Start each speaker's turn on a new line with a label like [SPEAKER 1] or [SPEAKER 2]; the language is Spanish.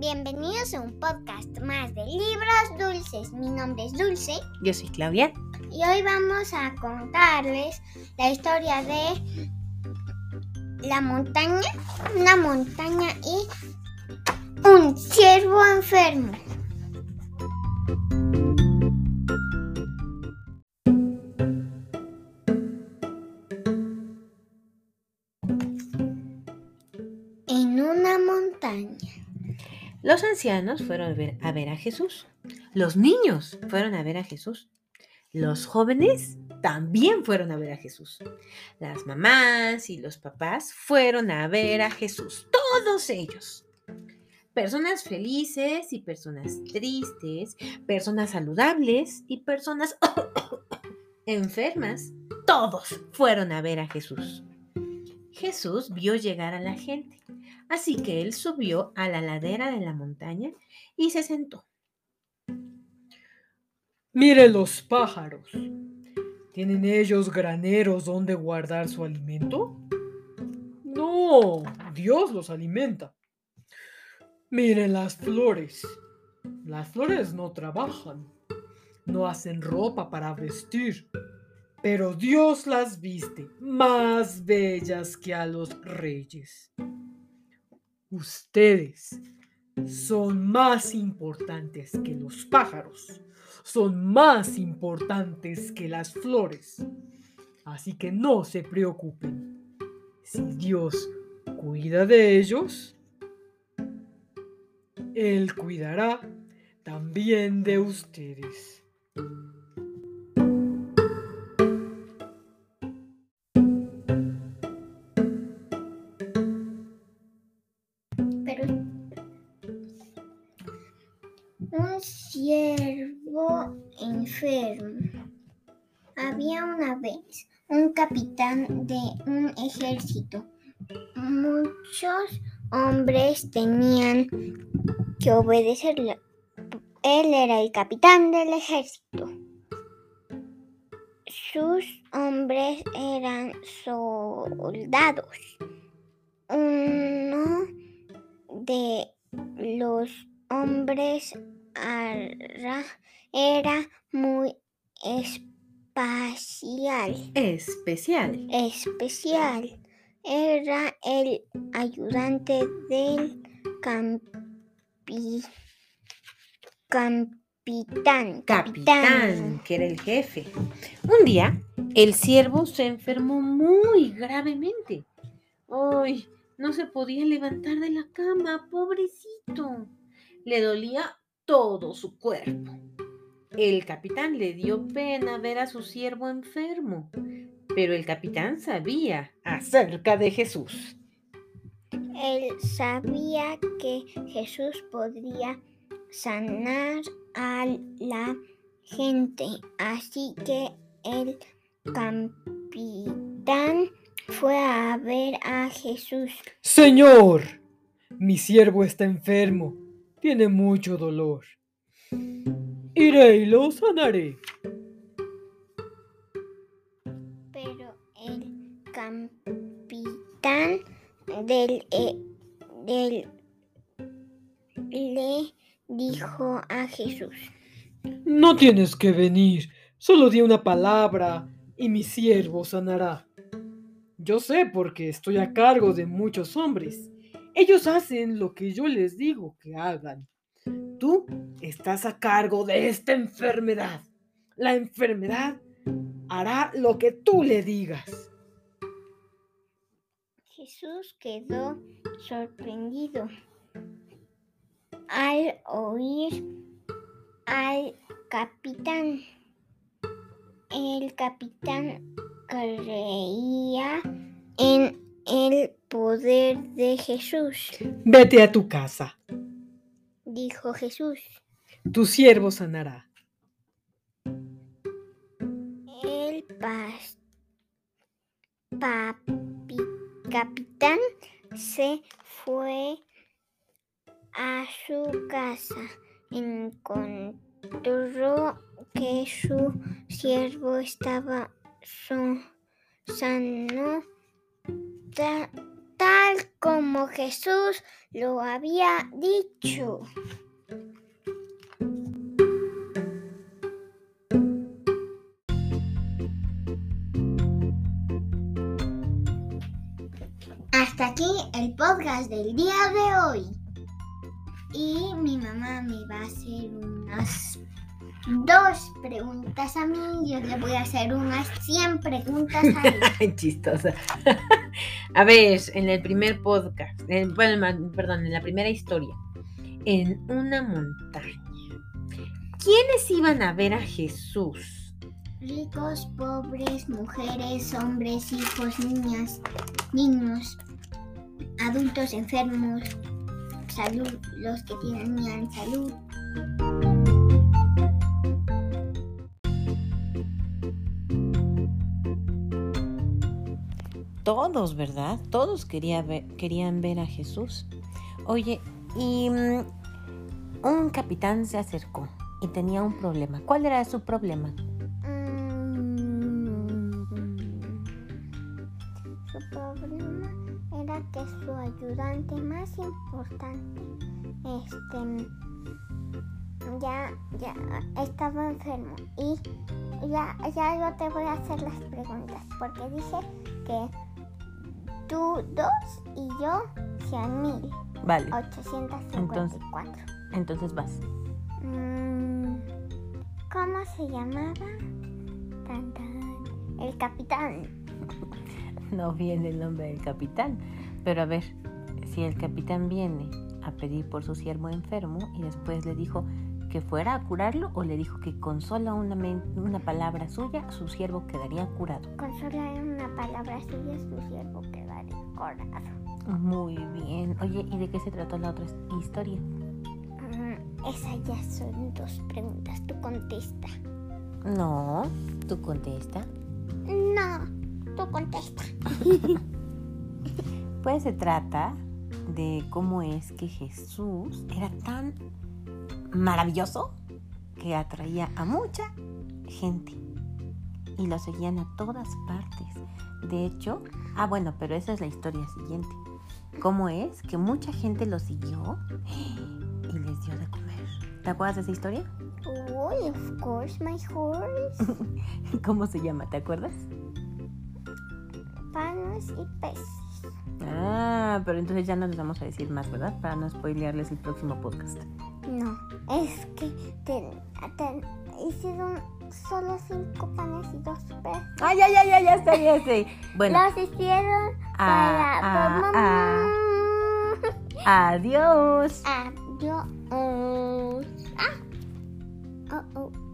[SPEAKER 1] Bienvenidos a un podcast más de libros dulces. Mi nombre es Dulce
[SPEAKER 2] Yo soy Claudia.
[SPEAKER 1] y hoy vamos a contarles la historia de la montaña, una montaña y un ciervo enfermo. En una montaña.
[SPEAKER 2] Los ancianos fueron a ver, a Jesús. Los niños fueron a ver a Jesús. Los jóvenes también fueron a ver a Jesús. Las mamás y los papás fueron a ver a Jesús. Todos ellos. Personas felices y personas tristes, personas saludables y personas enfermas. Todos fueron a ver a Jesús. Jesús vio llegar a la gente, así que él subió a la ladera de la montaña y se sentó.
[SPEAKER 3] Mire los pájaros. ¿Tienen ellos graneros donde guardar su alimento? No, Dios los alimenta. Miren las flores. Las flores no trabajan, no hacen ropa para vestir, pero Dios las viste más bellas que a los reyes. Ustedes son más importantes que los pájaros, son más importantes que las flores. Así que no se preocupen. Si Dios cuida de ellos, Él cuidará también de ustedes.
[SPEAKER 1] Un ciervo enfermo. Había una vez un capitán de un ejército. Muchos hombres tenían que obedecerle. Él era el capitán del ejército. Sus hombres eran soldados. Uno de los hombres ara- era muy espacial,
[SPEAKER 2] Especial.
[SPEAKER 1] especial. Era el ayudante del campi- capitán.
[SPEAKER 2] Capitán, que era el jefe. Un día, el siervo se enfermó muy gravemente. Ay, no se podía levantar de la cama, pobrecito. Le dolía todo su cuerpo. El capitán le dio pena ver a su siervo enfermo, pero el capitán sabía acerca de Jesús.
[SPEAKER 1] Él sabía que Jesús podría sanar a la gente, así que el capitán fue a ver a Jesús.
[SPEAKER 3] Señor, mi siervo está enfermo, tiene mucho dolor. Iré y lo sanaré.
[SPEAKER 1] Pero el capitán del, eh, del le dijo a Jesús.
[SPEAKER 3] No tienes que venir, solo di una palabra y mi siervo sanará. Yo sé porque estoy a cargo de muchos hombres. Ellos hacen lo que yo les digo que hagan. Tú estás a cargo de esta enfermedad. La enfermedad hará lo que tú le digas.
[SPEAKER 1] Jesús quedó sorprendido al oír al capitán. El capitán creía en el poder de Jesús,
[SPEAKER 3] Vete a tu casa.
[SPEAKER 1] dijo Jesús.
[SPEAKER 3] Tu siervo sanará.
[SPEAKER 1] El papi- capitán se fue a su casa. Encontró que su siervo estaba sano ta- tal como Jesús lo había dicho. Hasta aquí el podcast del día de hoy. Y mi mamá me va a hacer unas dos preguntas a mí. Yo le voy a hacer unas 100 preguntas a él.
[SPEAKER 2] Chistosa. A ver, en el primer podcast, en- perdón, en la primera historia, en una montaña, ¿quiénes iban a ver a Jesús?
[SPEAKER 1] Ricos, pobres, mujeres, hombres, hijos, niñas, niños, adultos enfermos, salud, los que tenían salud.
[SPEAKER 2] Todos, ¿verdad? Todos quería querían ver a Jesús. Oye, y mm, un capitán se acercó y tenía un problema. ¿Cuál era su problema?
[SPEAKER 1] Mm, Su problema era que su ayudante más importante, este, ya, ya estaba enfermo y ya, ya yo te voy a hacer las preguntas porque dice que tú dos y yo cien mil
[SPEAKER 2] Vale,
[SPEAKER 1] ochocientos cincuenta y cuatro.
[SPEAKER 2] entonces vas.
[SPEAKER 1] Mm, ¿Cómo se llamaba? Tan, tan. El capitán.
[SPEAKER 2] No viene el nombre del capitán. Pero a ver, si el capitán viene a pedir por su siervo enfermo y después le dijo que fuera a curarlo o le dijo que con solo una, una palabra suya su siervo quedaría curado.
[SPEAKER 1] Con solo una palabra suya su siervo quedaría
[SPEAKER 2] Muy bien. Oye, ¿y de qué se trató la otra historia?
[SPEAKER 1] Mm, Esas ya son dos preguntas. Tú contesta.
[SPEAKER 2] No, tú contesta.
[SPEAKER 1] No, tú contesta.
[SPEAKER 2] Pues se trata de cómo es que Jesús era tan maravilloso que atraía a mucha gente y lo seguían a todas partes. De hecho, ah bueno, pero esa es la historia siguiente. ¿Cómo es que mucha gente lo siguió y les dio de comer? ¿Te acuerdas de esa historia?
[SPEAKER 1] Uy, of course, my horse.
[SPEAKER 2] ¿Cómo se llama? ¿Te acuerdas?
[SPEAKER 1] Panos y peces.
[SPEAKER 2] Ah, pero entonces ya no les vamos a decir más, ¿verdad? Para no spoilearles el próximo podcast.
[SPEAKER 1] No, es que te, te hicieron solo cinco panes y dos peces.
[SPEAKER 2] Ah, ya, ya, ya, ya está, ya está. Bueno,
[SPEAKER 1] Los hicieron para
[SPEAKER 2] ah,
[SPEAKER 1] por
[SPEAKER 2] ah,
[SPEAKER 1] mamá.
[SPEAKER 2] adiós.
[SPEAKER 1] Adiós. Ah. Oh, oh.